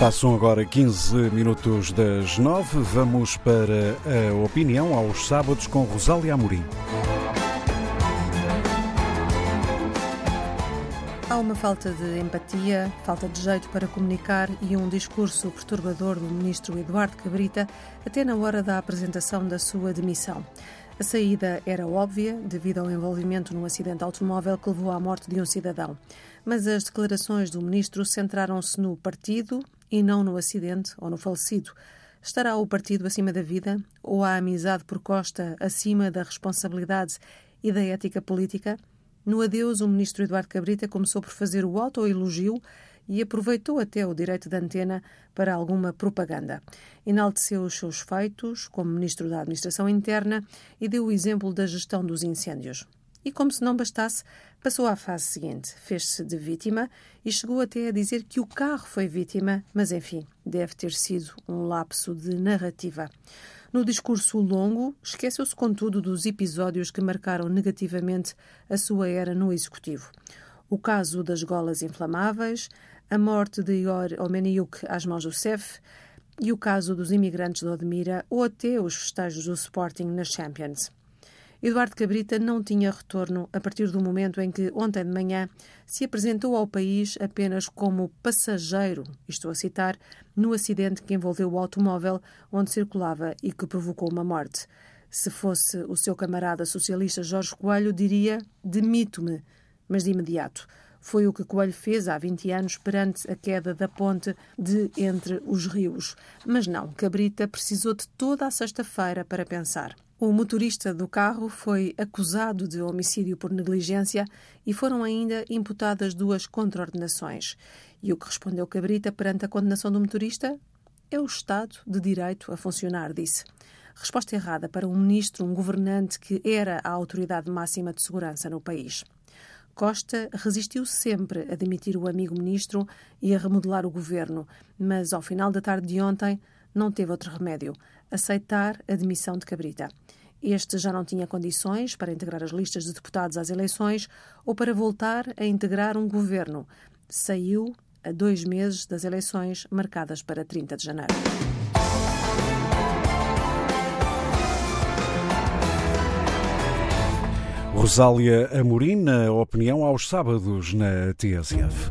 Passam agora 15 minutos das 9. Vamos para a opinião aos sábados com Rosália Amorim. Há uma falta de empatia, falta de jeito para comunicar e um discurso perturbador do ministro Eduardo Cabrita até na hora da apresentação da sua demissão. A saída era óbvia devido ao envolvimento num acidente automóvel que levou à morte de um cidadão. Mas as declarações do ministro centraram-se no partido, e não no acidente ou no falecido. Estará o partido acima da vida ou a amizade por Costa acima da responsabilidade e da ética política? No adeus, o ministro Eduardo Cabrita começou por fazer o autoelogio e aproveitou até o direito de antena para alguma propaganda. Enalteceu os seus feitos como ministro da Administração Interna e deu o exemplo da gestão dos incêndios. E como se não bastasse, passou à fase seguinte. Fez-se de vítima e chegou até a dizer que o carro foi vítima, mas enfim, deve ter sido um lapso de narrativa. No discurso longo, esqueceu-se, contudo, dos episódios que marcaram negativamente a sua era no Executivo. O caso das golas inflamáveis, a morte de Ior Omeniuk às mãos do CEF e o caso dos imigrantes de Odmira ou até os festejos do Sporting nas Champions. Eduardo Cabrita não tinha retorno a partir do momento em que, ontem de manhã, se apresentou ao país apenas como passageiro, estou a citar, no acidente que envolveu o automóvel onde circulava e que provocou uma morte. Se fosse o seu camarada socialista Jorge Coelho, diria: demito-me, mas de imediato. Foi o que Coelho fez há 20 anos perante a queda da ponte de Entre os Rios. Mas não, Cabrita precisou de toda a sexta-feira para pensar. O motorista do carro foi acusado de homicídio por negligência e foram ainda imputadas duas contraordenações. E o que respondeu Cabrita perante a condenação do motorista? É o Estado de Direito a funcionar, disse. Resposta errada para um ministro, um governante que era a autoridade máxima de segurança no país. Costa resistiu sempre a demitir o amigo ministro e a remodelar o governo, mas ao final da tarde de ontem não teve outro remédio: aceitar a demissão de Cabrita. Este já não tinha condições para integrar as listas de deputados às eleições ou para voltar a integrar um governo. Saiu a dois meses das eleições marcadas para 30 de janeiro. Rosália Amorim, na opinião aos sábados na TSF.